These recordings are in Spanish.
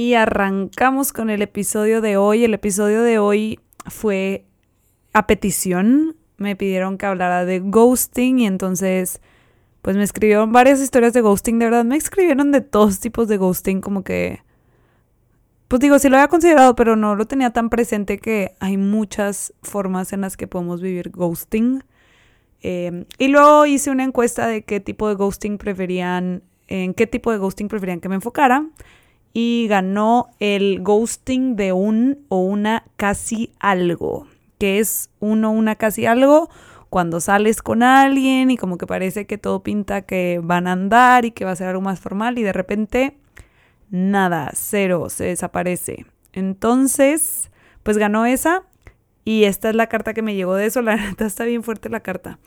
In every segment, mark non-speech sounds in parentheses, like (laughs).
Y arrancamos con el episodio de hoy. El episodio de hoy fue a petición. Me pidieron que hablara de ghosting y entonces pues me escribieron varias historias de ghosting. De verdad me escribieron de todos tipos de ghosting como que... Pues digo, sí lo había considerado, pero no lo tenía tan presente que hay muchas formas en las que podemos vivir ghosting. Em, y luego hice una encuesta de qué tipo de ghosting preferían, en qué tipo de ghosting preferían que me enfocara y ganó el ghosting de un o una casi algo, que es uno una casi algo cuando sales con alguien y como que parece que todo pinta que van a andar y que va a ser algo más formal y de repente nada, cero, se desaparece. Entonces, pues ganó esa y esta es la carta que me llegó de eso, la (laughs) neta está bien fuerte la carta.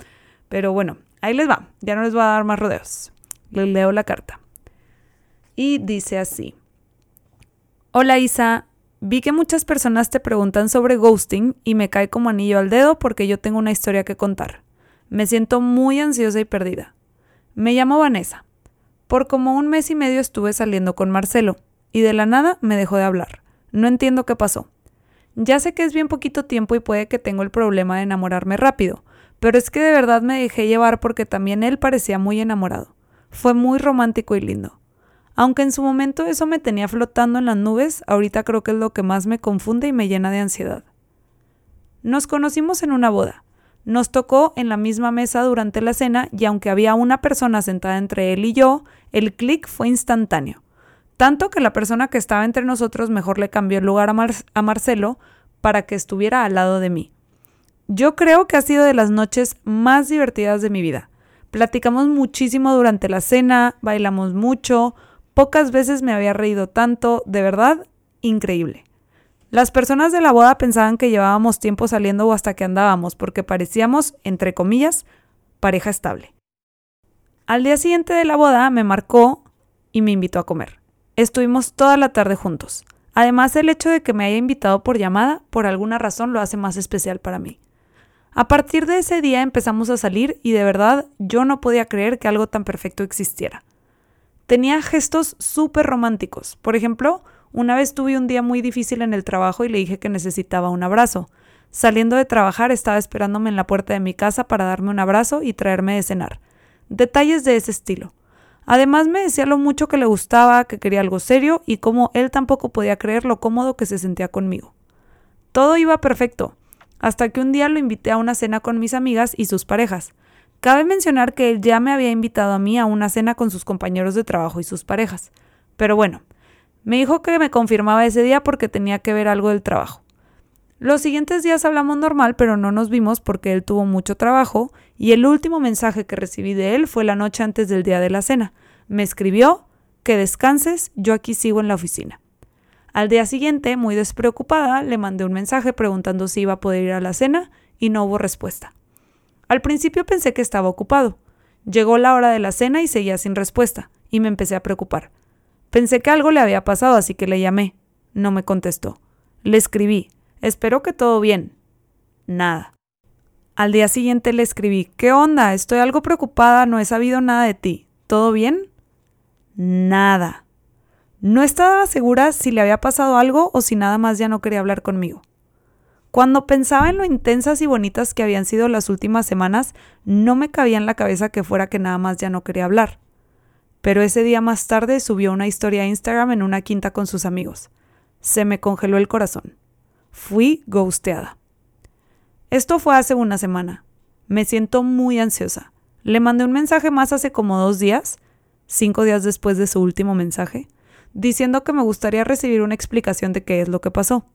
Pero bueno, ahí les va, ya no les voy a dar más rodeos. Les leo la carta. Y dice así. Hola Isa, vi que muchas personas te preguntan sobre ghosting y me cae como anillo al dedo porque yo tengo una historia que contar. Me siento muy ansiosa y perdida. Me llamo Vanessa. Por como un mes y medio estuve saliendo con Marcelo y de la nada me dejó de hablar. No entiendo qué pasó. Ya sé que es bien poquito tiempo y puede que tengo el problema de enamorarme rápido, pero es que de verdad me dejé llevar porque también él parecía muy enamorado. Fue muy romántico y lindo. Aunque en su momento eso me tenía flotando en las nubes, ahorita creo que es lo que más me confunde y me llena de ansiedad. Nos conocimos en una boda. Nos tocó en la misma mesa durante la cena y aunque había una persona sentada entre él y yo, el clic fue instantáneo. Tanto que la persona que estaba entre nosotros mejor le cambió el lugar a, a Marcelo para que estuviera al lado de mí. Yo creo que ha sido de las noches más divertidas de mi vida. Platicamos muchísimo durante la cena, bailamos mucho, Pocas veces me había reído tanto, de verdad, increíble. Las personas de la boda pensaban que llevábamos tiempo saliendo o hasta que andábamos, porque parecíamos, entre comillas, pareja estable. Al día siguiente de la boda me marcó y me invitó a comer. Estuvimos toda la tarde juntos. Además, el hecho de que me haya invitado por llamada, por alguna razón, lo hace más especial para mí. A partir de ese día empezamos a salir y de verdad yo no podía creer que algo tan perfecto existiera. Tenía gestos súper románticos. Por ejemplo, una vez tuve un día muy difícil en el trabajo y le dije que necesitaba un abrazo. Saliendo de trabajar estaba esperándome en la puerta de mi casa para darme un abrazo y traerme de cenar. Detalles de ese estilo. Además me decía lo mucho que le gustaba, que quería algo serio y cómo él tampoco podía creer lo cómodo que se sentía conmigo. Todo iba perfecto, hasta que un día lo invité a una cena con mis amigas y sus parejas. Cabe mencionar que él ya me había invitado a mí a una cena con sus compañeros de trabajo y sus parejas. Pero bueno, me dijo que me confirmaba ese día porque tenía que ver algo del trabajo. Los siguientes días hablamos normal, pero no nos vimos porque él tuvo mucho trabajo y el último mensaje que recibí de él fue la noche antes del día de la cena. Me escribió, que descanses, yo aquí sigo en la oficina. Al día siguiente, muy despreocupada, le mandé un mensaje preguntando si iba a poder ir a la cena y no hubo respuesta. Al principio pensé que estaba ocupado. Llegó la hora de la cena y seguía sin respuesta, y me empecé a preocupar. Pensé que algo le había pasado, así que le llamé. No me contestó. Le escribí. Espero que todo bien. Nada. Al día siguiente le escribí. ¿Qué onda? Estoy algo preocupada, no he sabido nada de ti. ¿Todo bien? Nada. No estaba segura si le había pasado algo o si nada más ya no quería hablar conmigo. Cuando pensaba en lo intensas y bonitas que habían sido las últimas semanas, no me cabía en la cabeza que fuera que nada más ya no quería hablar. Pero ese día más tarde subió una historia a Instagram en una quinta con sus amigos. Se me congeló el corazón. Fui ghosteada. Esto fue hace una semana. Me siento muy ansiosa. Le mandé un mensaje más hace como dos días, cinco días después de su último mensaje, diciendo que me gustaría recibir una explicación de qué es lo que pasó.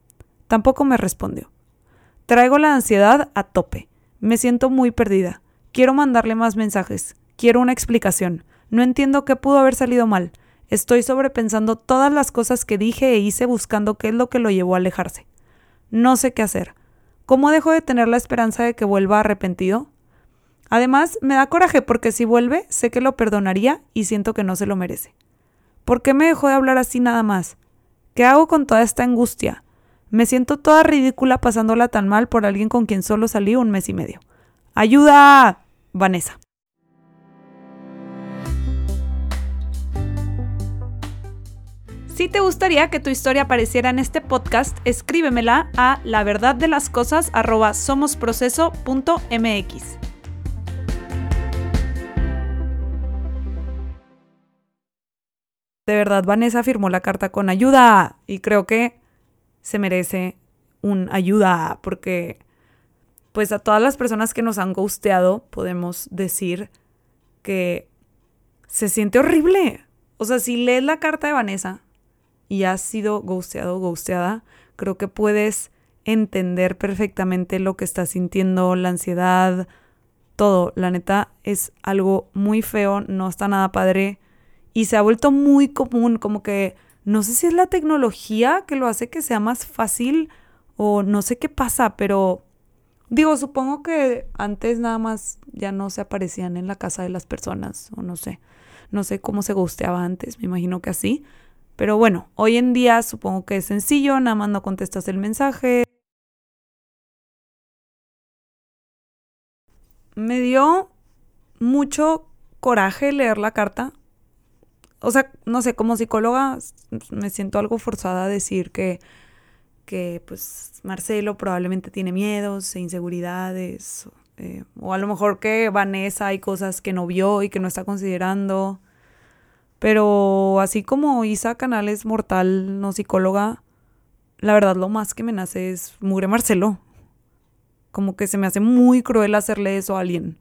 Tampoco me respondió. Traigo la ansiedad a tope. Me siento muy perdida. Quiero mandarle más mensajes. Quiero una explicación. No entiendo qué pudo haber salido mal. Estoy sobrepensando todas las cosas que dije e hice buscando qué es lo que lo llevó a alejarse. No sé qué hacer. ¿Cómo dejo de tener la esperanza de que vuelva arrepentido? Además, me da coraje porque si vuelve, sé que lo perdonaría y siento que no se lo merece. ¿Por qué me dejó de hablar así nada más? ¿Qué hago con toda esta angustia? Me siento toda ridícula pasándola tan mal por alguien con quien solo salí un mes y medio. ¡Ayuda! Vanessa. Si te gustaría que tu historia apareciera en este podcast, escríbemela a la. De verdad, Vanessa firmó la carta con ayuda y creo que se merece un ayuda porque pues a todas las personas que nos han gusteado podemos decir que se siente horrible. O sea, si lees la carta de Vanessa, y has sido ghosteado o ghosteada, creo que puedes entender perfectamente lo que estás sintiendo, la ansiedad, todo. La neta es algo muy feo, no está nada padre y se ha vuelto muy común, como que no sé si es la tecnología que lo hace que sea más fácil o no sé qué pasa, pero digo, supongo que antes nada más ya no se aparecían en la casa de las personas o no sé. No sé cómo se gusteaba antes, me imagino que así. Pero bueno, hoy en día supongo que es sencillo, nada más no contestas el mensaje. Me dio mucho coraje leer la carta. O sea, no sé, como psicóloga me siento algo forzada a decir que, que pues Marcelo probablemente tiene miedos e inseguridades. Eh, o a lo mejor que Vanessa hay cosas que no vio y que no está considerando. Pero así como Isa Canales, mortal, no psicóloga, la verdad lo más que me nace es Mugre Marcelo. Como que se me hace muy cruel hacerle eso a alguien.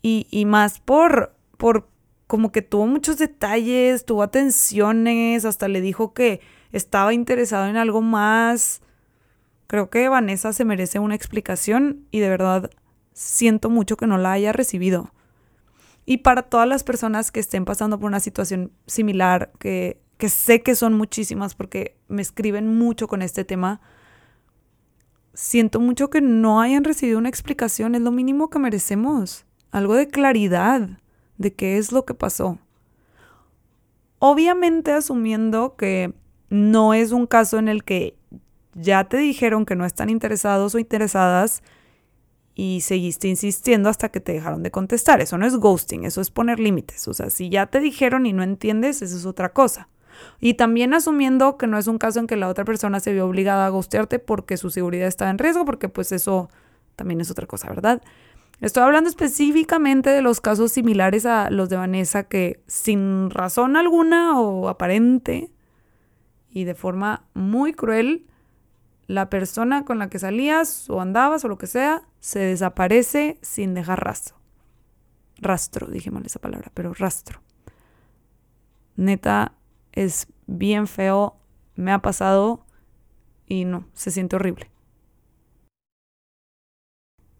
Y, y más por, por como que tuvo muchos detalles, tuvo atenciones, hasta le dijo que estaba interesado en algo más. Creo que Vanessa se merece una explicación y de verdad siento mucho que no la haya recibido. Y para todas las personas que estén pasando por una situación similar, que, que sé que son muchísimas porque me escriben mucho con este tema, siento mucho que no hayan recibido una explicación, es lo mínimo que merecemos, algo de claridad de qué es lo que pasó. Obviamente asumiendo que no es un caso en el que ya te dijeron que no están interesados o interesadas y seguiste insistiendo hasta que te dejaron de contestar. Eso no es ghosting, eso es poner límites. O sea, si ya te dijeron y no entiendes, eso es otra cosa. Y también asumiendo que no es un caso en que la otra persona se vio obligada a ghostearte porque su seguridad estaba en riesgo, porque pues eso también es otra cosa, ¿verdad? Estoy hablando específicamente de los casos similares a los de Vanessa que sin razón alguna o aparente y de forma muy cruel la persona con la que salías o andabas o lo que sea se desaparece sin dejar rastro. Rastro, dije mal esa palabra, pero rastro. Neta, es bien feo, me ha pasado y no, se siente horrible.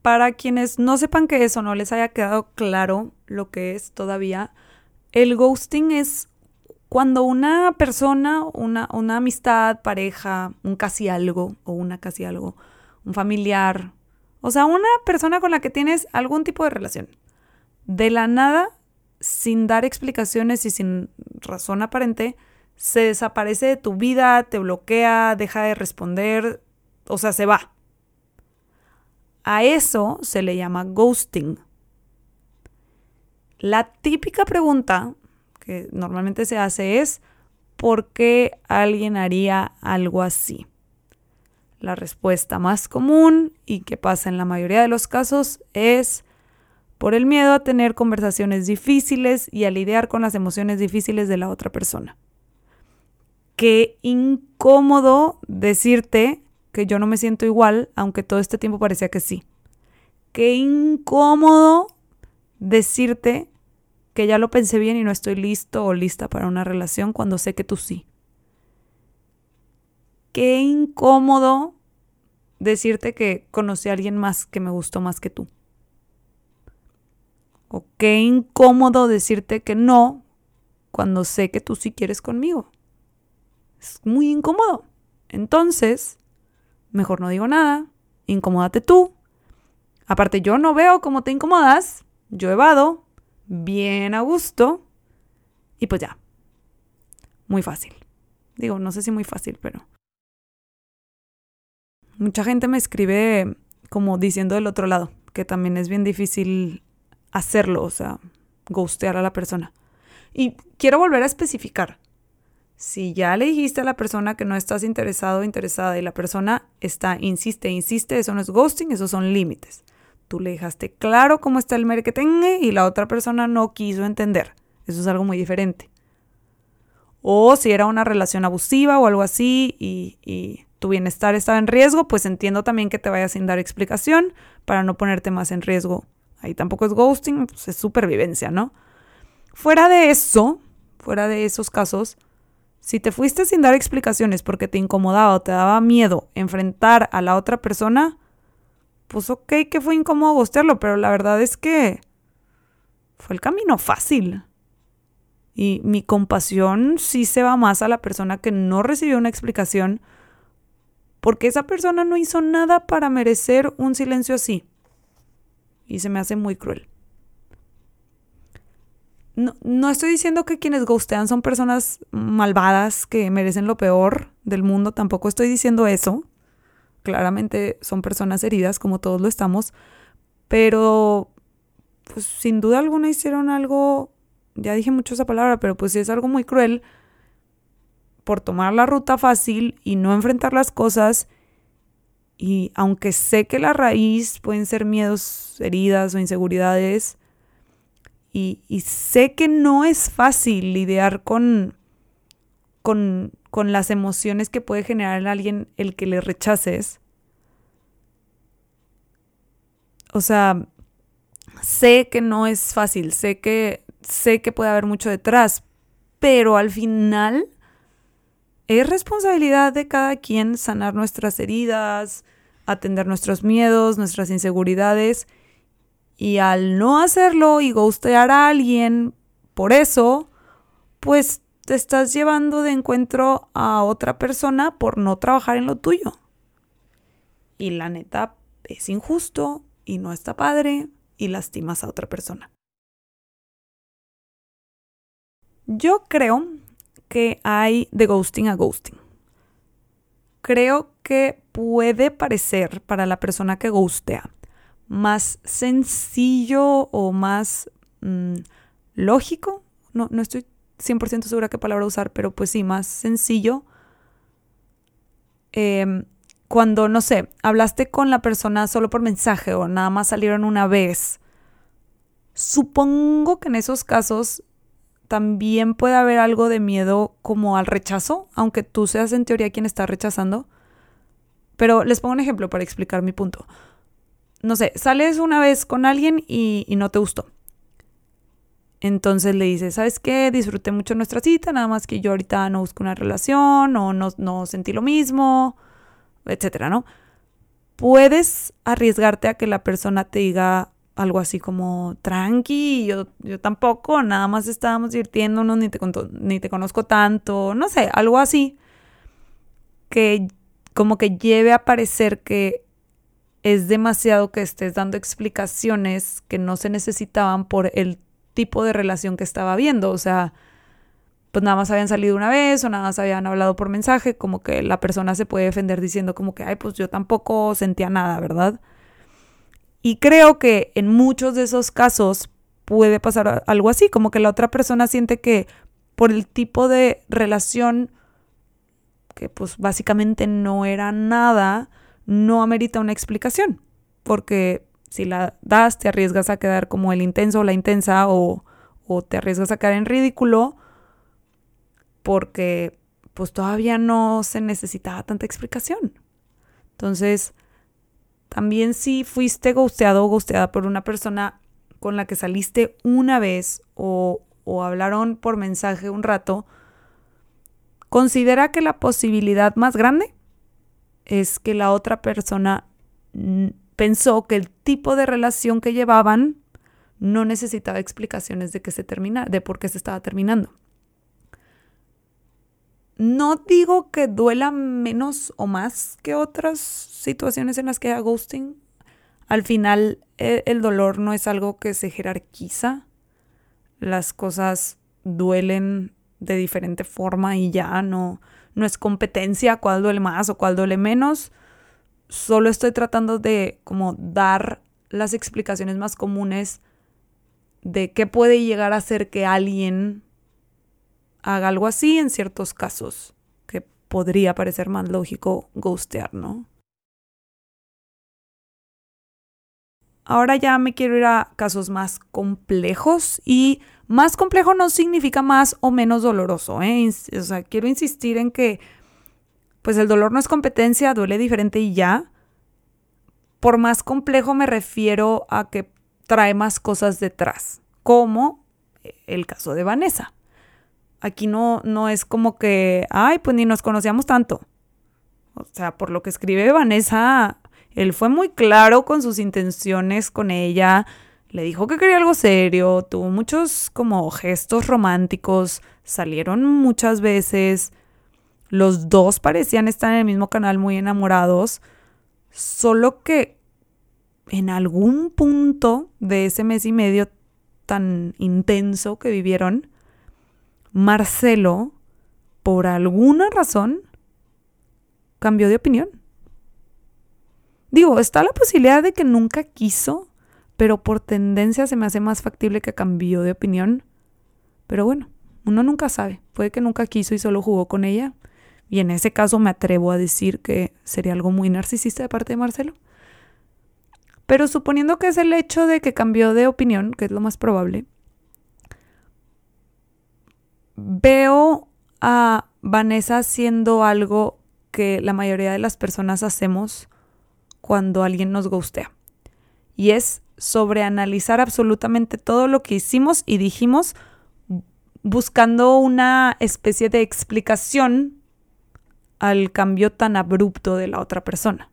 Para quienes no sepan qué es o no les haya quedado claro lo que es todavía, el ghosting es cuando una persona, una, una amistad, pareja, un casi algo o una casi algo, un familiar, o sea, una persona con la que tienes algún tipo de relación, de la nada, sin dar explicaciones y sin razón aparente, se desaparece de tu vida, te bloquea, deja de responder, o sea, se va. A eso se le llama ghosting. La típica pregunta que normalmente se hace es, ¿por qué alguien haría algo así? La respuesta más común y que pasa en la mayoría de los casos es por el miedo a tener conversaciones difíciles y a lidiar con las emociones difíciles de la otra persona. Qué incómodo decirte que yo no me siento igual, aunque todo este tiempo parecía que sí. Qué incómodo decirte que ya lo pensé bien y no estoy listo o lista para una relación cuando sé que tú sí. Qué incómodo decirte que conocí a alguien más que me gustó más que tú. O qué incómodo decirte que no cuando sé que tú sí quieres conmigo. Es muy incómodo. Entonces, mejor no digo nada, incomódate tú. Aparte, yo no veo cómo te incomodas, yo evado, bien a gusto, y pues ya. Muy fácil. Digo, no sé si muy fácil, pero... Mucha gente me escribe como diciendo del otro lado, que también es bien difícil hacerlo, o sea, ghostear a la persona. Y quiero volver a especificar. Si ya le dijiste a la persona que no estás interesado o interesada y la persona está, insiste, insiste, eso no es ghosting, esos son límites. Tú le dejaste claro cómo está el marketing y la otra persona no quiso entender. Eso es algo muy diferente. O si era una relación abusiva o algo así y, tu bienestar estaba en riesgo, pues entiendo también que te vayas sin dar explicación para no ponerte más en riesgo Ahí tampoco es ghosting, pues es supervivencia, ¿no? Fuera de eso, fuera de esos casos, si te fuiste sin dar explicaciones porque te incomodaba o te daba miedo enfrentar a la otra persona, pues ok que fue incómodo ghostearlo, pero la verdad es que fue el camino fácil. Y mi compasión sí se va más a la persona que no recibió una explicación porque esa persona no hizo nada para merecer un silencio así y se me hace muy cruel. No, no, estoy diciendo que quienes ghostean son personas malvadas que merecen lo peor del mundo, tampoco estoy diciendo eso. Claramente son personas heridas, como todos lo estamos, pero pues sin duda alguna hicieron algo, ya dije mucho esa palabra, pero pues sí es algo muy cruel por tomar la ruta fácil y no enfrentar las cosas y aunque sé que la raíz pueden ser miedos, heridas o inseguridades, y, sé que no es fácil lidiar con, con, con las emociones que puede generar en alguien el que le rechaces. O sea, sé que no es fácil, sé que, sé que puede haber mucho detrás, pero al final es responsabilidad de cada quien sanar nuestras heridas, atender nuestros miedos, nuestras inseguridades. Y al no hacerlo y gustear a alguien por eso, pues te estás llevando de encuentro a otra persona por no trabajar en lo tuyo. Y la neta es injusto y no está padre y lastimas a otra persona. Yo creo que hay de ghosting a ghosting. Creo que puede parecer para la persona que ghostea más sencillo o más mm, lógico. No, no estoy 100% segura qué palabra usar, pero pues sí, más sencillo. Em, cuando, no sé, hablaste con la persona solo por mensaje o nada más salieron una vez. Supongo que en esos casos también puede haber algo de miedo como al rechazo, aunque tú seas en teoría quien está rechazando. Pero les pongo un ejemplo para explicar mi punto. No sé, sales una vez con alguien y, no te gustó. Entonces le dices, ¿sabes qué? Disfruté mucho nuestra cita, nada más que yo ahorita no busco una relación o no, no sentí lo mismo, etcétera, ¿no? Puedes arriesgarte a que la persona te diga, algo así como, tranqui, yo, yo tampoco, nada más estábamos divirtiéndonos, ni te, ni te conozco tanto, no sé, algo así, que como que lleve a parecer que es demasiado que estés dando explicaciones que no se necesitaban por el tipo de relación que estaba viendo, o sea, pues nada más habían salido una vez o nada más habían hablado por mensaje, como que la persona se puede defender diciendo como que, ay, pues yo tampoco sentía nada, ¿verdad? Y creo que en muchos de esos casos puede pasar algo así, como que la otra persona siente que por el tipo de relación que pues básicamente no era nada, no amerita una explicación, porque si la das te arriesgas a quedar como el intenso o la intensa o, o te arriesgas a caer en ridículo porque pues todavía no se necesitaba tanta explicación. Entonces, también si fuiste gusteado o gusteada por una persona con la que saliste una vez o, o hablaron por mensaje un rato, considera que la posibilidad más grande es que la otra persona pensó que el tipo de relación que llevaban no necesitaba explicaciones de que se termina, de por qué se estaba terminando. No digo que duela menos o más que otras situaciones en las que haya ghosting. Al final, e, el dolor no es algo que se jerarquiza. Las cosas duelen de diferente forma y ya no, no es competencia cuál duele más o cuál duele menos. Solo estoy tratando de como dar las explicaciones más comunes de qué puede llegar a hacer que alguien haga algo así en ciertos casos, que podría parecer más lógico ghostear, ¿no? Ahora ya me quiero ir a casos más complejos y más complejo no significa más o menos doloroso, ¿eh? O sea, quiero insistir en que pues el dolor no es competencia, duele diferente y ya. Por más complejo me refiero a que trae más cosas detrás, como el caso de Vanessa. Aquí no, no es como que, ay, pues ni nos conocíamos tanto. O sea, por lo que escribe Vanessa, él fue muy claro con sus intenciones con ella, le dijo que quería algo serio, tuvo muchos como gestos románticos, salieron muchas veces, los dos parecían estar en el mismo canal muy enamorados, solo que en algún punto de ese mes y medio tan intenso que vivieron, Marcelo, por alguna razón, cambió de opinión. Digo, está la posibilidad de que nunca quiso, pero por tendencia se me hace más factible que cambió de opinión. Pero bueno, uno nunca sabe. Puede que nunca quiso y solo jugó con ella. Y en ese caso me atrevo a decir que sería algo muy narcisista de parte de Marcelo. Pero suponiendo que es el hecho de que cambió de opinión, que es lo más probable, veo a Vanessa haciendo algo que la mayoría de las personas hacemos cuando alguien nos gustea. Y es sobreanalizar absolutamente todo lo que hicimos y dijimos buscando una especie de explicación al cambio tan abrupto de la otra persona.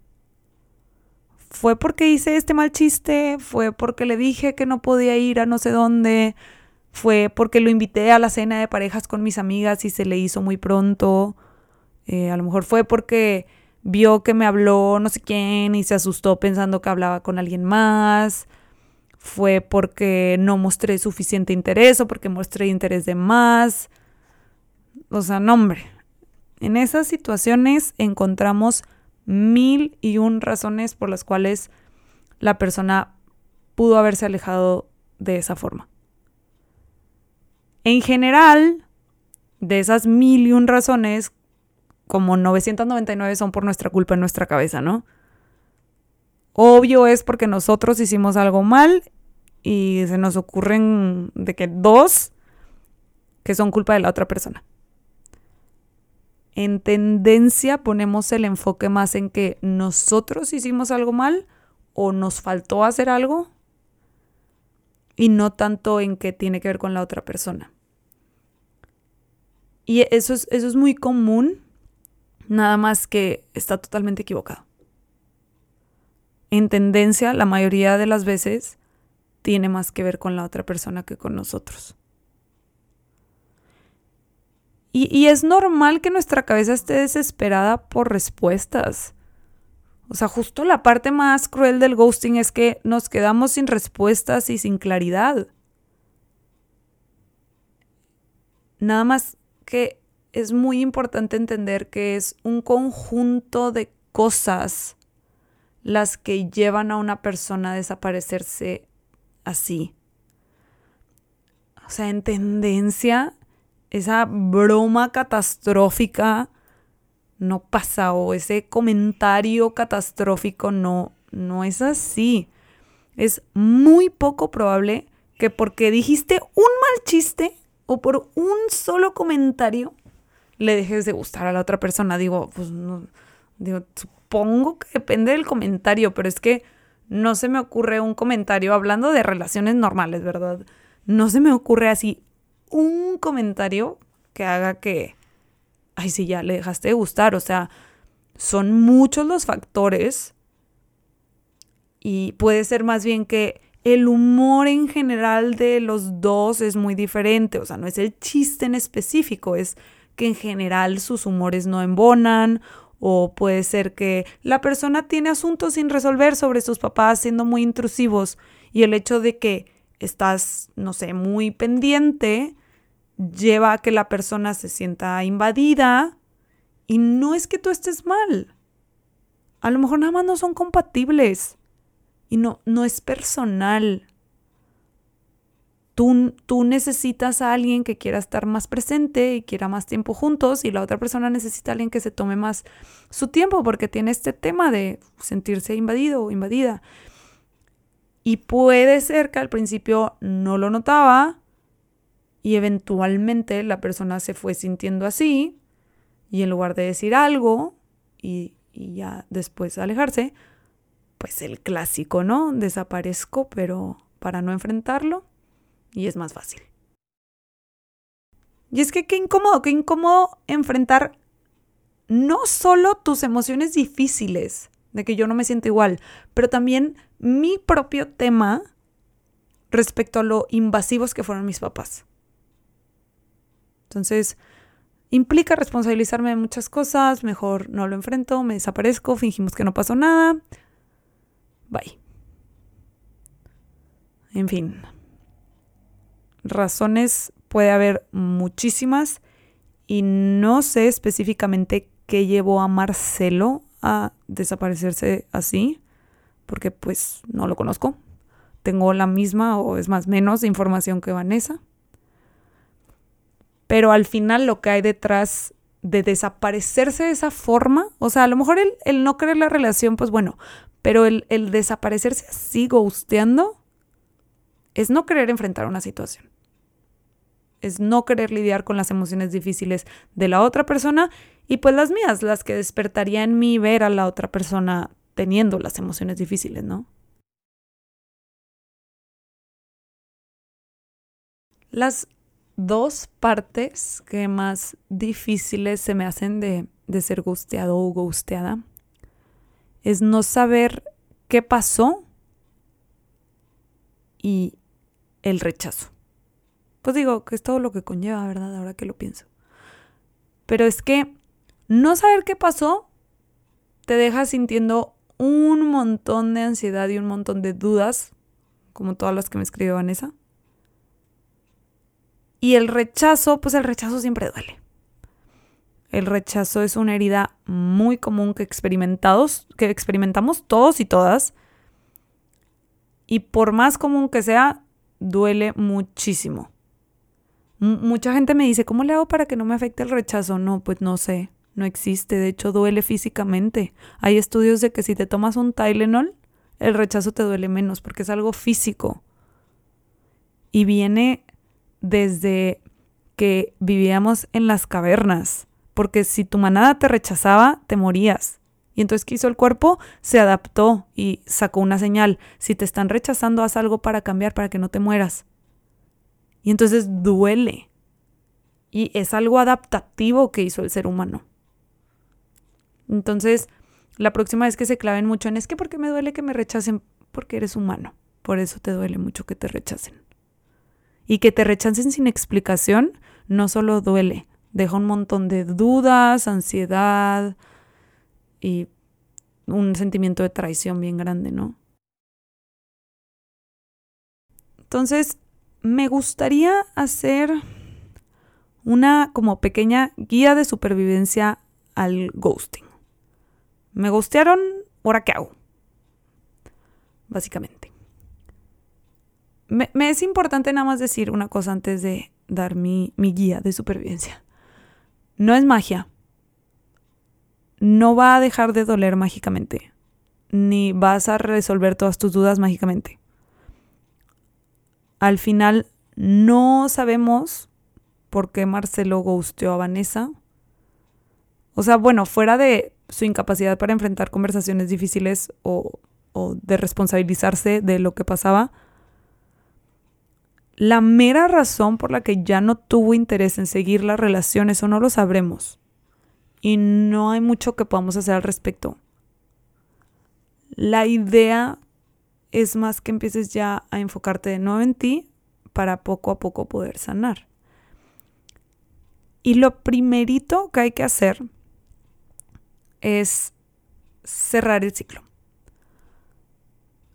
Fue porque hice este mal chiste, fue porque le dije que no podía ir a no sé dónde, fue porque lo invité a la cena de parejas con mis amigas y se le hizo muy pronto. Eh, a lo mejor fue porque vio que me habló no sé quién y se asustó pensando que hablaba con alguien más. Fue porque no mostré suficiente interés o porque mostré interés de más. O sea, no, hombre. En esas situaciones encontramos mil y un razones por las cuales la persona pudo haberse alejado de esa forma. En general, de esas mil y un razones, como 999 son por nuestra culpa en nuestra cabeza, ¿no? Obvio es porque nosotros hicimos algo mal y se nos ocurren de que dos que son culpa de la otra persona. En tendencia ponemos el enfoque más en que nosotros hicimos algo mal o nos faltó hacer algo y no tanto en que tiene que ver con la otra persona. Y eso es, eso es muy común, nada más que está totalmente equivocado. En tendencia, la mayoría de las veces tiene más que ver con la otra persona que con nosotros. Y, es normal que nuestra cabeza esté desesperada por respuestas. O sea, justo la parte más cruel del ghosting es que nos quedamos sin respuestas y sin claridad. Nada más que es muy importante entender que es un conjunto de cosas las que llevan a una persona a desaparecerse así. O sea, en tendencia, esa broma catastrófica no pasa o ese comentario catastrófico no, no es así. Es muy poco probable que porque dijiste un mal chiste o por un solo comentario le dejes de gustar a la otra persona. Digo, pues no, digo, supongo que depende del comentario, pero es que no se me ocurre un comentario hablando de relaciones normales, ¿verdad? No se me ocurre así un comentario que haga que, ay, sí, ya le dejaste de gustar. O sea, son muchos los factores y puede ser más bien que el humor en general de los dos es muy diferente. O sea, no es el chiste en específico, es que en general sus humores no embonan o puede ser que la persona tiene asuntos sin resolver sobre sus papás siendo muy intrusivos y el hecho de que estás, no sé, muy pendiente lleva a que la persona se sienta invadida y no es que tú estés mal. A lo mejor nada más no son compatibles y no, no es personal. Tú, necesitas a alguien que quiera estar más presente y quiera más tiempo juntos y la otra persona necesita a alguien que se tome más su tiempo porque tiene este tema de sentirse invadido o invadida. Y puede ser que al principio no lo notaba y eventualmente la persona se fue sintiendo así y en lugar de decir algo y, y ya después alejarse, pues el clásico, ¿no? Desaparezco, pero para no enfrentarlo y es más fácil. Y es que qué incómodo, qué incómodo enfrentar no solo tus emociones difíciles, de que yo no me siento igual, pero también mi propio tema respecto a lo invasivos que fueron mis papás. Entonces, implica responsabilizarme de muchas cosas, mejor no lo enfrento, me desaparezco, fingimos que no pasó nada. Bye. En fin, razones puede haber muchísimas y no sé específicamente qué llevó a Marcelo a desaparecerse así, porque pues no lo conozco. Tengo la misma o es más menos información que Vanessa. Pero al final lo que hay detrás de desaparecerse de esa forma, o sea, a lo mejor el, no querer la relación, pues bueno, pero el, el desaparecerse así, gusteando, es no querer enfrentar una situación es no querer lidiar con las emociones difíciles de la otra persona y pues las mías, las que despertaría en mí ver a la otra persona teniendo las emociones difíciles, ¿no? Las dos partes que más difíciles se me hacen de, de ser gusteado o gusteada es no saber qué pasó y el rechazo. Pues digo, que es todo lo que conlleva, ¿verdad? Ahora que lo pienso. Pero es que no saber qué pasó te deja sintiendo un montón de ansiedad y un montón de dudas, como todas las que me escribió Vanessa. Y el rechazo, pues el rechazo siempre duele. El rechazo es una herida muy común que, experimentados, que experimentamos todos y todas. Y por más común que sea, duele muchísimo mucha gente me dice, ¿cómo le hago para que no me afecte el rechazo? No, pues no sé, no existe, de hecho duele físicamente. Hay estudios de que si te tomas un Tylenol, el rechazo te duele menos porque es algo físico. Y viene desde que vivíamos en las cavernas, porque si tu manada te rechazaba, te morías. Y entonces, ¿qué hizo el cuerpo? Se adaptó y sacó una señal. Si te están rechazando, haz algo para cambiar, para que no te mueras. Y entonces duele. Y es algo adaptativo que hizo el ser humano. Entonces, la próxima vez que se claven mucho en es que porque me duele que me rechacen, porque eres humano. Por eso te duele mucho que te rechacen. Y que te rechacen sin explicación no solo duele, deja un montón de dudas, ansiedad y un sentimiento de traición bien grande, ¿no? Entonces, me gustaría hacer una como pequeña guía de supervivencia al ghosting. Me ghostearon, ¿ahora qué hago? Básicamente. Me, es importante nada más decir una cosa antes de dar mi, mi guía de supervivencia. No es magia. No va a dejar de doler mágicamente. Ni vas a resolver todas tus dudas mágicamente al final no sabemos por qué Marcelo gusteó a Vanessa. O sea, bueno, fuera de su incapacidad para enfrentar conversaciones difíciles o, o de responsabilizarse de lo que pasaba, la mera razón por la que ya no tuvo interés en seguir la relación, eso no lo sabremos. Y no hay mucho que podamos hacer al respecto. La idea es más que empieces ya a enfocarte de nuevo en ti para poco a poco poder sanar. Y lo primerito que hay que hacer es cerrar el ciclo.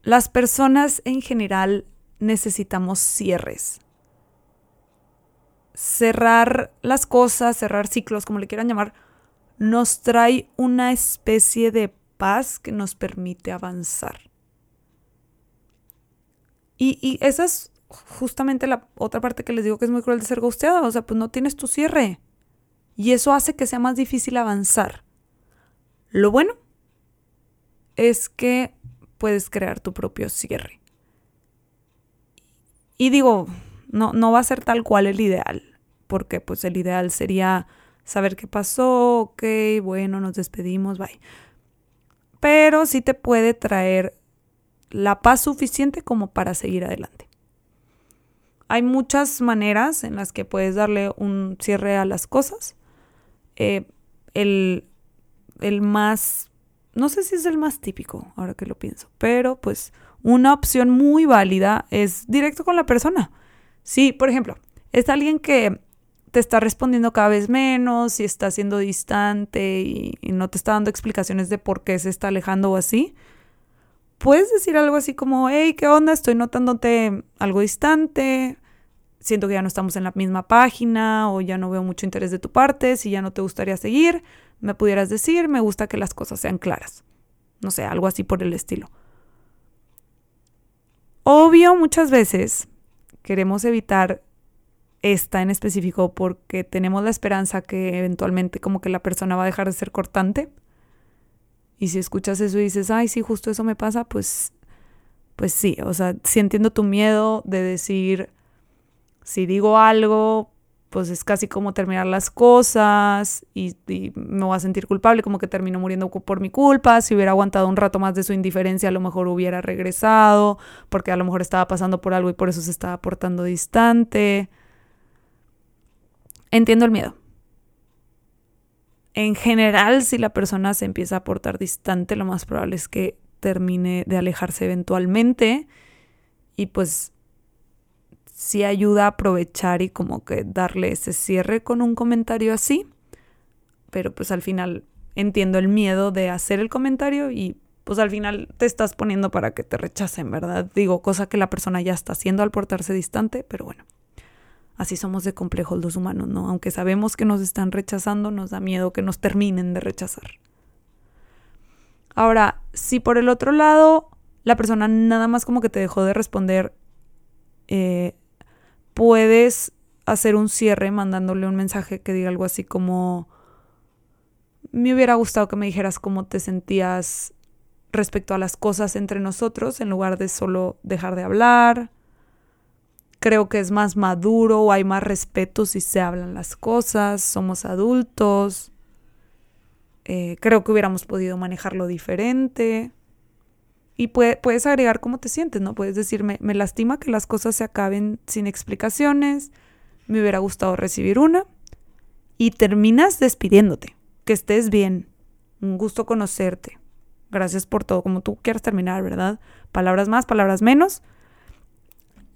Las personas en general necesitamos cierres. Cerrar las cosas, cerrar ciclos, como le quieran llamar, nos trae una especie de paz que nos permite avanzar. Y, esa es justamente la otra parte que les digo que es muy cruel de ser gusteada. O sea, pues no tienes tu cierre. Y eso hace que sea más difícil avanzar. Lo bueno es que puedes crear tu propio cierre. Y digo, no, no va a ser tal cual el ideal, porque pues el ideal sería saber qué pasó, ok, bueno, nos despedimos, bye. Pero sí te puede traer la paz suficiente como para seguir adelante. Hay muchas maneras en las que puedes darle un cierre a las cosas. Eh, el, el más, no sé si es el más típico, ahora que lo pienso, pero pues una opción muy válida es directo con la persona. Si, por ejemplo, es alguien que te está respondiendo cada vez menos y está siendo distante y, no te está dando explicaciones de por qué se está alejando o así, puedes decir algo así como, hey, ¿qué onda? Estoy notándote algo distante, siento que ya no estamos en la misma página o ya no veo mucho interés de tu parte, si ya no te gustaría seguir, me pudieras decir, me gusta que las cosas sean claras. No sé, algo así por el estilo. Obvio, muchas veces queremos evitar esta en específico porque tenemos la esperanza que eventualmente como que la persona va a dejar de ser cortante. Y si escuchas eso y dices, ay, sí, justo eso me pasa, pues, pues sí, o sea, sí entiendo tu miedo de decir, si digo algo, pues es casi como terminar las cosas y, me voy a sentir culpable, como que termino muriendo por mi culpa. Si hubiera aguantado un rato más de su indiferencia, a lo mejor hubiera regresado, porque a lo mejor estaba pasando por algo y por eso se estaba portando distante. Entiendo el miedo. En general, si la persona se empieza a portar distante, lo más probable es que termine de alejarse eventualmente y pues sí ayuda a aprovechar y como que darle ese cierre con un comentario así. Pero pues al final entiendo el miedo de hacer el comentario y pues al final te estás poniendo para que te rechacen, ¿verdad? Digo, cosa que la persona ya está haciendo al portarse distante, pero bueno. Así somos de complejos los humanos, ¿no? Aunque sabemos que nos están rechazando, nos da miedo que nos terminen de rechazar. Ahora, si por el otro lado la persona nada más como que te dejó de responder eh, puedes hacer un cierre mandándole un mensaje que diga algo así como, me hubiera gustado que me dijeras cómo te sentías respecto a las cosas entre nosotros en lugar de solo dejar de hablar. Creo que es más maduro o hay más respeto si se hablan las cosas, somos adultos. Eh, creo que hubiéramos podido manejarlo diferente. Y puedes agregar cómo te sientes, ¿no? Puedes decirme, me lastima que las cosas se acaben sin explicaciones, me hubiera gustado recibir una. Y terminas despidiéndote. Que estés bien. Un gusto conocerte. Gracias por todo, como tú quieras terminar, ¿verdad? Palabras más, palabras menos.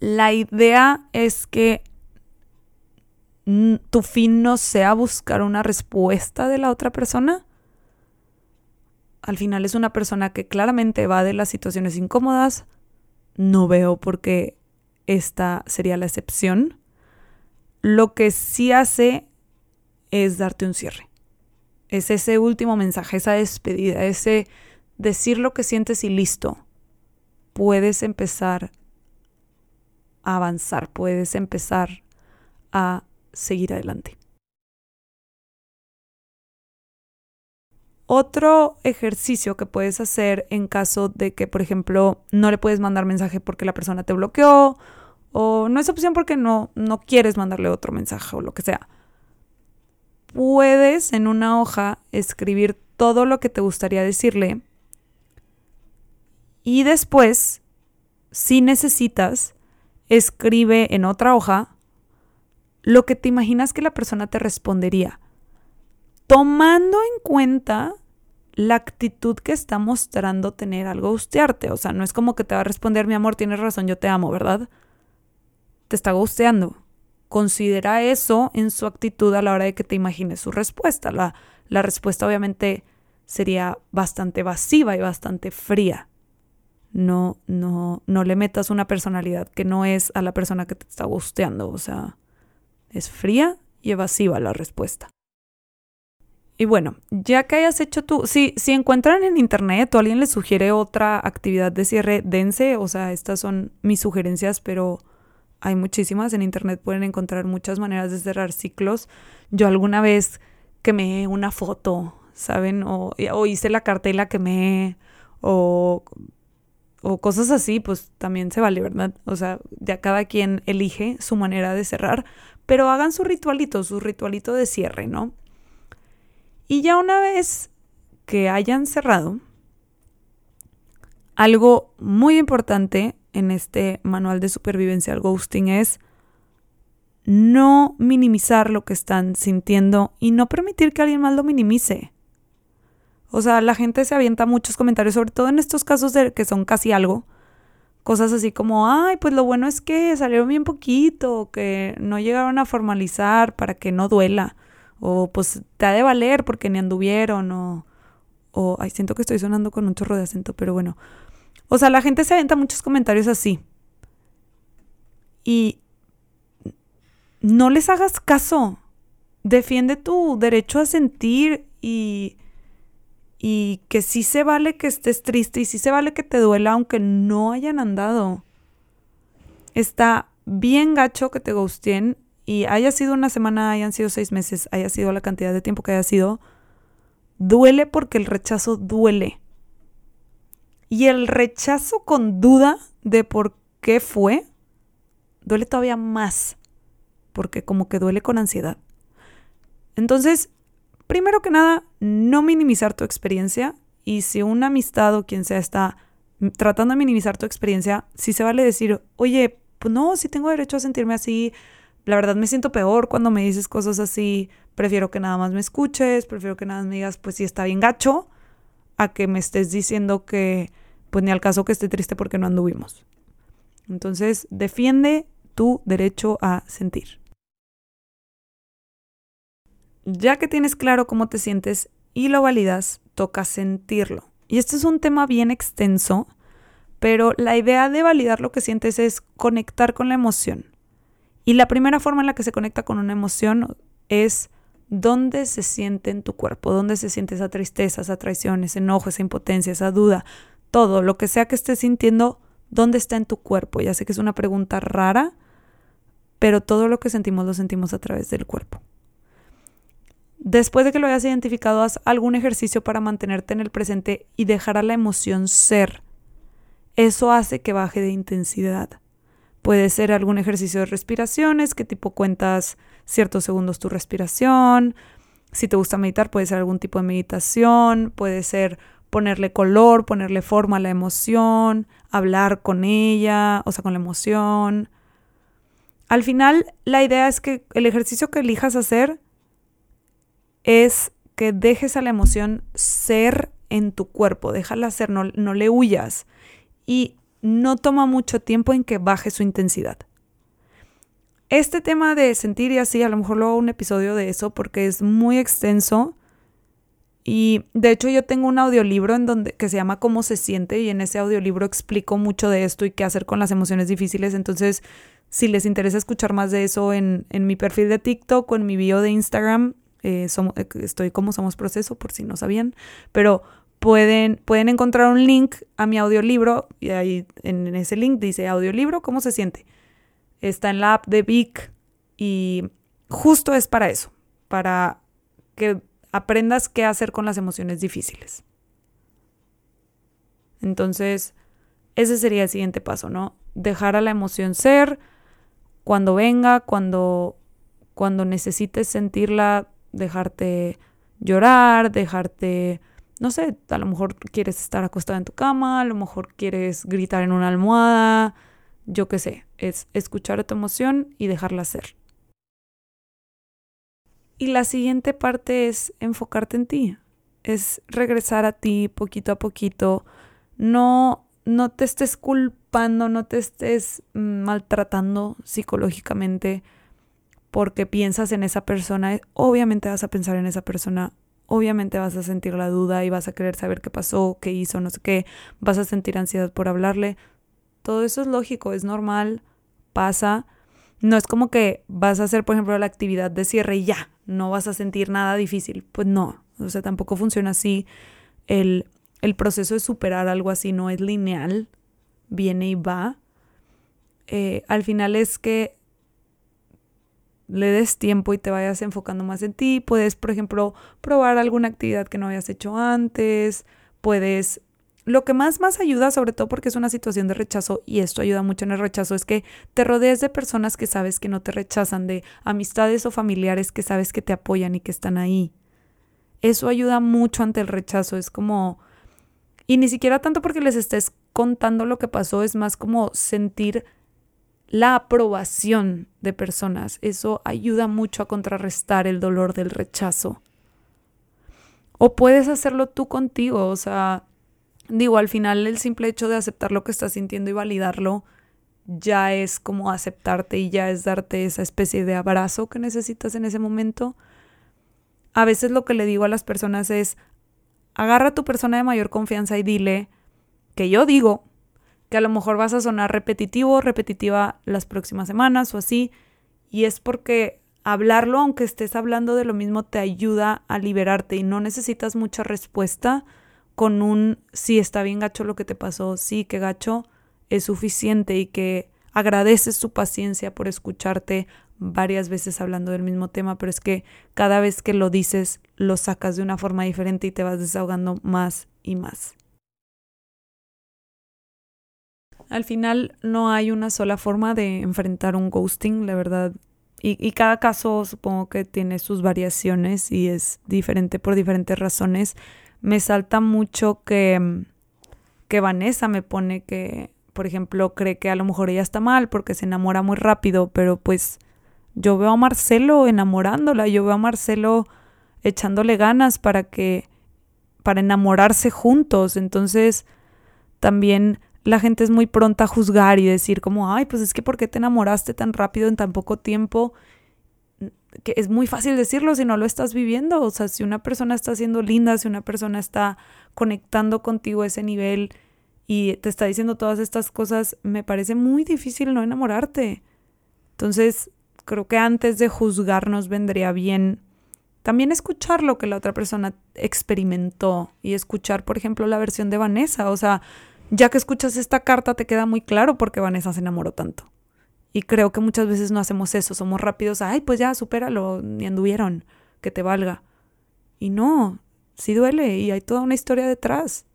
La idea es que tu fin no sea buscar una respuesta de la otra persona, al final es una persona que claramente va de las situaciones incómodas. No veo por qué esta sería la excepción. Lo que sí hace es darte un cierre. Es ese último mensaje, esa despedida, ese decir lo que sientes y listo. Puedes empezar a avanzar, puedes empezar a seguir adelante. Otro ejercicio que puedes hacer en caso de que, por ejemplo, no le puedes mandar mensaje porque la persona te bloqueó o no es opción porque no, no quieres mandarle otro mensaje o lo que sea. Puedes en una hoja escribir todo lo que te gustaría decirle. Y después, si necesitas, escribe en otra hoja lo que te imaginas que la persona te respondería, tomando en cuenta la actitud que está mostrando tener al gustearte. O sea, no es como que te va a responder, mi amor, tienes razón, yo te amo, ¿verdad? Te está gusteando. Considera eso en su actitud a la hora de que te imagines su respuesta. La, la respuesta obviamente sería bastante evasiva y bastante fría. No, no, no le metas una personalidad que no es a la persona que te está gusteando. O sea, es fría y evasiva la respuesta. Y bueno, ya que hayas hecho tú, si, si encuentran en internet o alguien les sugiere otra actividad de cierre, dense, o sea, estas son mis sugerencias, pero hay muchísimas. En internet pueden encontrar muchas maneras de cerrar ciclos. Yo alguna vez quemé una foto, ¿saben? O, o hice la carta y la quemé, o, o cosas así, pues también se vale, ¿verdad? O sea, ya cada quien elige su manera de cerrar, pero hagan su ritualito, su ritualito de cierre, ¿no? Y ya una vez que hayan cerrado, algo muy importante en este manual de supervivencia al ghosting es no minimizar lo que están sintiendo y no permitir que alguien más lo minimice. O sea, la gente se avienta muchos comentarios, sobre todo en estos casos de que son casi algo. Cosas así como, ay, pues lo bueno es que salieron bien poquito, que no llegaron a formalizar para que no duela. O pues te ha de valer porque ni anduvieron. O, o ay, siento que estoy sonando con un chorro de acento, pero bueno. O sea, la gente se aventa muchos comentarios así. Y no les hagas caso. Defiende tu derecho a sentir y, y que sí se vale que estés triste y sí se vale que te duela aunque no hayan andado. Está bien gacho que te gusten y haya sido una semana, hayan sido seis meses, haya sido la cantidad de tiempo que haya sido, duele porque el rechazo duele. Y el rechazo con duda de por qué fue, duele todavía más, porque como que duele con ansiedad. Entonces, primero que nada, no minimizar tu experiencia y si una amistad o quien sea está tratando de minimizar tu experiencia, si se vale decir, oye, pues no, si tengo derecho a sentirme así, la verdad me siento peor cuando me dices cosas así. Prefiero que nada más me escuches, prefiero que nada más me digas, pues sí está bien gacho, a que me estés diciendo que, pues ni al caso que esté triste porque no anduvimos. Entonces, defiende tu derecho a sentir. Ya que tienes claro cómo te sientes y lo validas, toca sentirlo. Y este es un tema bien extenso, pero la idea de validar lo que sientes es conectar con la emoción. Y la primera forma en la que se conecta con una emoción es dónde se siente en tu cuerpo, dónde se siente esa tristeza, esa traición, ese enojo, esa impotencia, esa duda, todo, lo que sea que estés sintiendo, dónde está en tu cuerpo. Ya sé que es una pregunta rara, pero todo lo que sentimos lo sentimos a través del cuerpo. Después de que lo hayas identificado, haz algún ejercicio para mantenerte en el presente y dejar a la emoción ser. Eso hace que baje de intensidad. Puede ser algún ejercicio de respiraciones, que tipo cuentas ciertos segundos tu respiración. Si te gusta meditar, puede ser algún tipo de meditación, puede ser ponerle color, ponerle forma a la emoción, hablar con ella, o sea, con la emoción. Al final, la idea es que el ejercicio que elijas hacer es que dejes a la emoción ser en tu cuerpo, déjala ser, no, no le huyas. Y no toma mucho tiempo en que baje su intensidad. Este tema de sentir y así, a lo mejor luego un episodio de eso porque es muy extenso. Y de hecho yo tengo un audiolibro en donde que se llama Cómo se siente y en ese audiolibro explico mucho de esto y qué hacer con las emociones difíciles. Entonces, si les interesa escuchar más de eso en, mi perfil de TikTok o en mi bio de Instagram, eh, eh, estoy como Somos Proceso, por si no sabían. Pero pueden, pueden encontrar un link a mi audiolibro y ahí en ese link dice audiolibro, ¿cómo se siente? Está en la app de Vic y justo es para eso, para que aprendas qué hacer con las emociones difíciles. Entonces, ese sería el siguiente paso, ¿no? Dejar a la emoción ser cuando venga, cuando, cuando necesites sentirla, dejarte llorar, dejarte, no sé, a lo mejor quieres estar acostada en tu cama, a lo mejor quieres gritar en una almohada, yo qué sé, es escuchar tu emoción y dejarla ser. Y la siguiente parte es enfocarte en ti, es regresar a ti poquito a poquito, no, no te estés culpando, no te estés maltratando psicológicamente porque piensas en esa persona, obviamente vas a pensar en esa persona, obviamente vas a sentir la duda y vas a querer saber qué pasó, qué hizo, no sé qué, vas a sentir ansiedad por hablarle. Todo eso es lógico, es normal, pasa. No es como que vas a hacer, por ejemplo, la actividad de cierre y ya, no vas a sentir nada difícil. Pues no, o sea, tampoco funciona así. El, el proceso de superar algo así no es lineal, viene y va. Eh, al final es que le des tiempo y te vayas enfocando más en ti. Puedes, por ejemplo, probar alguna actividad que no habías hecho antes. Puedes... Lo que más más ayuda, sobre todo porque es una situación de rechazo, y esto ayuda mucho en el rechazo, es que te rodees de personas que sabes que no te rechazan, de amistades o familiares que sabes que te apoyan y que están ahí. Eso ayuda mucho ante el rechazo. Es como... Y ni siquiera tanto porque les estés contando lo que pasó, es más como sentir la aprobación de personas. Eso ayuda mucho a contrarrestar el dolor del rechazo. O puedes hacerlo tú contigo, o sea, digo, al final el simple hecho de aceptar lo que estás sintiendo y validarlo ya es como aceptarte y ya es darte esa especie de abrazo que necesitas en ese momento. A veces lo que le digo a las personas es, agarra a tu persona de mayor confianza y dile que yo digo, que a lo mejor vas a sonar repetitivo, repetitiva las próximas semanas o así, y es porque hablarlo, aunque estés hablando de lo mismo, te ayuda a liberarte y no necesitas mucha respuesta con un sí está bien gacho lo que te pasó, sí que gacho es suficiente y que agradeces su paciencia por escucharte varias veces hablando del mismo tema, pero es que cada vez que lo dices lo sacas de una forma diferente y te vas desahogando más y más. Al final no hay una sola forma de enfrentar un ghosting, la verdad. Y, cada caso supongo que tiene sus variaciones y es diferente por diferentes razones. Me salta mucho que, que Vanessa me pone que, por ejemplo, cree que a lo mejor ella está mal porque se enamora muy rápido, pero pues yo veo a Marcelo enamorándola, yo veo a Marcelo echándole ganas para que para enamorarse juntos. Entonces, también la gente es muy pronta a juzgar y decir como, ay, pues es que ¿por qué te enamoraste tan rápido en tan poco tiempo? Que es muy fácil decirlo si no lo estás viviendo. O sea, si una persona está siendo linda, si una persona está conectando contigo a ese nivel y te está diciendo todas estas cosas, me parece muy difícil no enamorarte. Entonces, creo que antes de juzgarnos vendría bien también escuchar lo que la otra persona experimentó y escuchar, por ejemplo, la versión de Vanessa. O sea, ya que escuchas esta carta te queda muy claro por qué Vanessa se enamoró tanto. Y creo que muchas veces no hacemos eso, somos rápidos, ay, pues ya, supéralo, ni anduvieron, que te valga. Y no, sí duele y hay toda una historia detrás.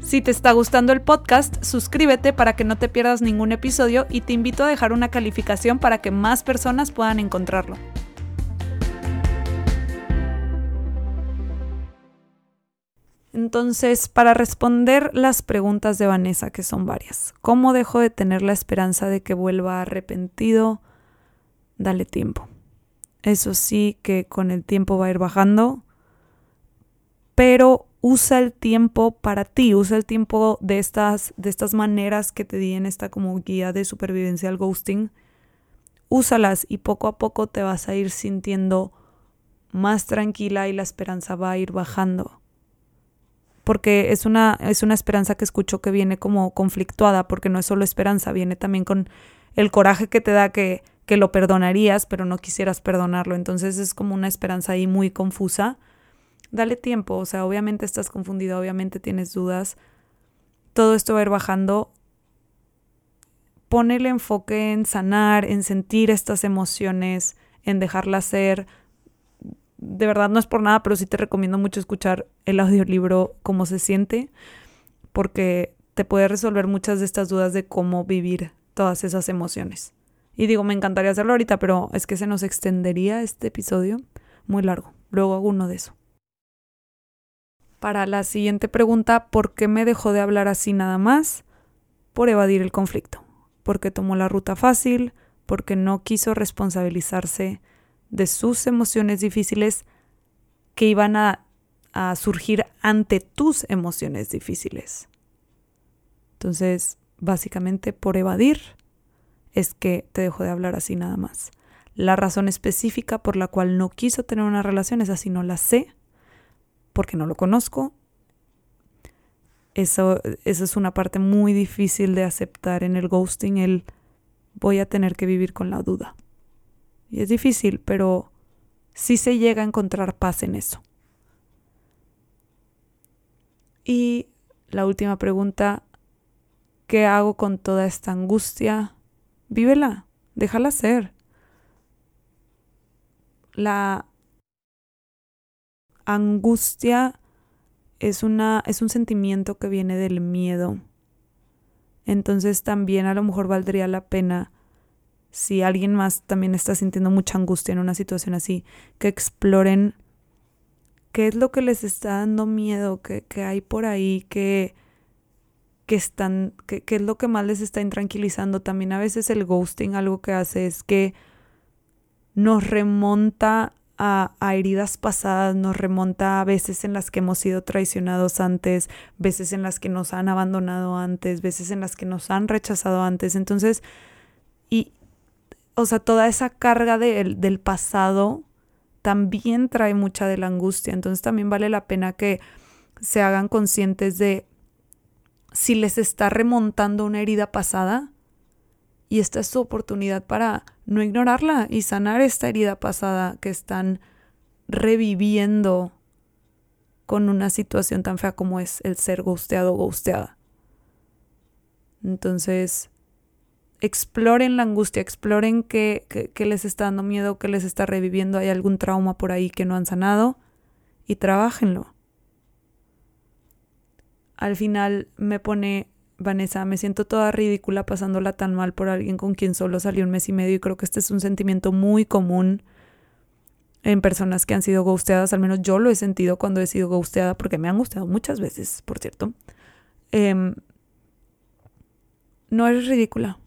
Si te está gustando el podcast, suscríbete para que no te pierdas ningún episodio y te invito a dejar una calificación para que más personas puedan encontrarlo. Entonces, para responder las preguntas de Vanessa, que son varias, ¿cómo dejo de tener la esperanza de que vuelva arrepentido? Dale tiempo. Eso sí que con el tiempo va a ir bajando, pero usa el tiempo para ti, usa el tiempo de estas, de estas maneras que te di en esta como guía de supervivencia al ghosting. Úsalas y poco a poco te vas a ir sintiendo más tranquila y la esperanza va a ir bajando porque es una, es una esperanza que escucho que viene como conflictuada, porque no es solo esperanza, viene también con el coraje que te da que, que lo perdonarías, pero no quisieras perdonarlo. Entonces es como una esperanza ahí muy confusa. Dale tiempo, o sea, obviamente estás confundido, obviamente tienes dudas. Todo esto va a ir bajando. Pone el enfoque en sanar, en sentir estas emociones, en dejarlas ser, de verdad no es por nada, pero sí te recomiendo mucho escuchar el audiolibro Cómo se siente, porque te puede resolver muchas de estas dudas de cómo vivir todas esas emociones. Y digo, me encantaría hacerlo ahorita, pero es que se nos extendería este episodio muy largo. Luego hago uno de eso. Para la siguiente pregunta, ¿por qué me dejó de hablar así nada más? Por evadir el conflicto, porque tomó la ruta fácil, porque no quiso responsabilizarse de sus emociones difíciles que iban a, a surgir ante tus emociones difíciles. Entonces, básicamente por evadir es que te dejó de hablar así nada más. La razón específica por la cual no quiso tener una relación es así, no la sé, porque no lo conozco. Eso, eso es una parte muy difícil de aceptar en el ghosting, el voy a tener que vivir con la duda. Y es difícil, pero sí se llega a encontrar paz en eso. Y la última pregunta, ¿qué hago con toda esta angustia? Vívela, déjala ser. La angustia es, una, es un sentimiento que viene del miedo. Entonces también a lo mejor valdría la pena, si alguien más también está sintiendo mucha angustia en una situación así, que exploren qué es lo que les está dando miedo, qué, hay por ahí, que que están, que, es lo que más les está intranquilizando. También a veces el ghosting algo que hace es que nos remonta a, a, heridas pasadas, nos remonta a veces en las que hemos sido traicionados antes, veces en las que nos han abandonado antes, veces en las que nos han rechazado antes. Entonces, y, o sea, toda esa carga de, del pasado también trae mucha de la angustia. Entonces también vale la pena que se hagan conscientes de si les está remontando una herida pasada y esta es su oportunidad para no ignorarla y sanar esta herida pasada que están reviviendo con una situación tan fea como es el ser gusteado o gusteada. Entonces, exploren la angustia, exploren qué, les está dando miedo, qué les está reviviendo, hay algún trauma por ahí que no han sanado y trabajenlo al final me pone, Vanessa, me siento toda ridícula pasándola tan mal por alguien con quien solo salió un mes y medio y creo que este es un sentimiento muy común en personas que han sido ghosteadas, al menos yo lo he sentido cuando he sido ghosteada, porque me han gustado muchas veces, por cierto. Em, no eres ridícula,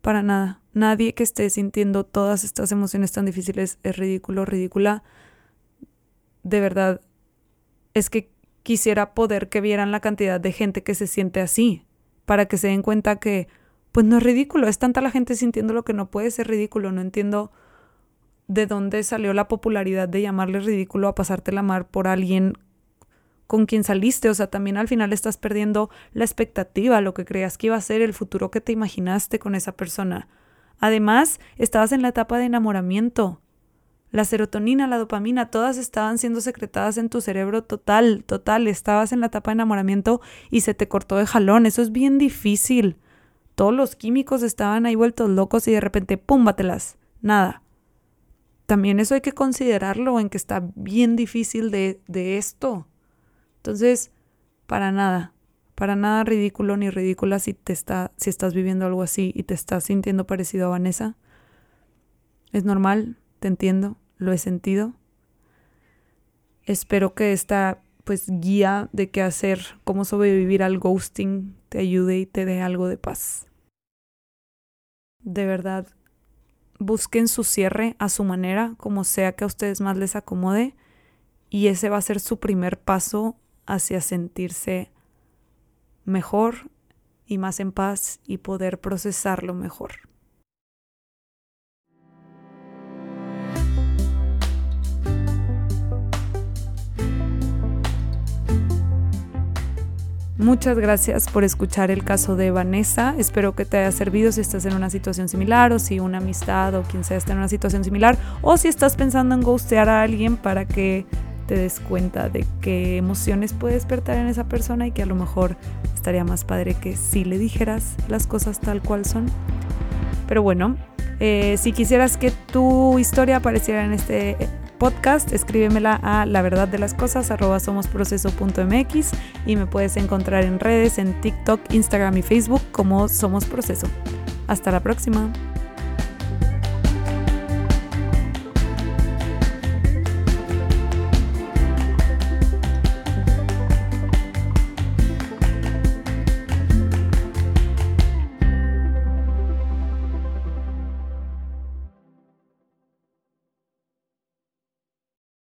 para nada. Nadie que esté sintiendo todas estas emociones tan difíciles es ridículo, ridícula. De verdad, es que quisiera poder que vieran la cantidad de gente que se siente así, para que se den cuenta que, pues no es ridículo, es tanta la gente sintiendo lo que no puede ser ridículo, no entiendo de dónde salió la popularidad de llamarle ridículo a pasarte la mar por alguien con quien saliste, o sea, también al final estás perdiendo la expectativa, lo que creías que iba a ser, el futuro que te imaginaste con esa persona. Además, estabas en la etapa de enamoramiento. La serotonina, la dopamina, todas estaban siendo secretadas en tu cerebro total, total. Estabas en la etapa de enamoramiento y se te cortó de jalón. Eso es bien difícil. Todos los químicos estaban ahí vueltos locos y de repente, ¡pum! batelas. Nada. También eso hay que considerarlo en que está bien difícil de, de esto. Entonces, para nada, para nada ridículo ni ridícula si te está, si estás viviendo algo así y te estás sintiendo parecido a Vanessa. Es normal, te entiendo, lo he sentido. Espero que esta pues guía de qué hacer, cómo sobrevivir al ghosting te ayude y te dé algo de paz. De verdad, busquen su cierre a su manera, como sea que a ustedes más les acomode, y ese va a ser su primer paso hacia sentirse mejor y más en paz y poder procesarlo mejor. Muchas gracias por escuchar el caso de Vanessa. Espero que te haya servido si estás en una situación similar o si una amistad o quien sea está en una situación similar o si estás pensando en ghostear a alguien para que te des cuenta de qué emociones puede despertar en esa persona y que a lo mejor estaría más padre que si le dijeras las cosas tal cual son. Pero bueno, eh, si quisieras que tu historia apareciera en este podcast, escríbemela a la verdad de las cosas somosproceso.mx y me puedes encontrar en redes en TikTok, Instagram y Facebook como Somos Proceso. Hasta la próxima.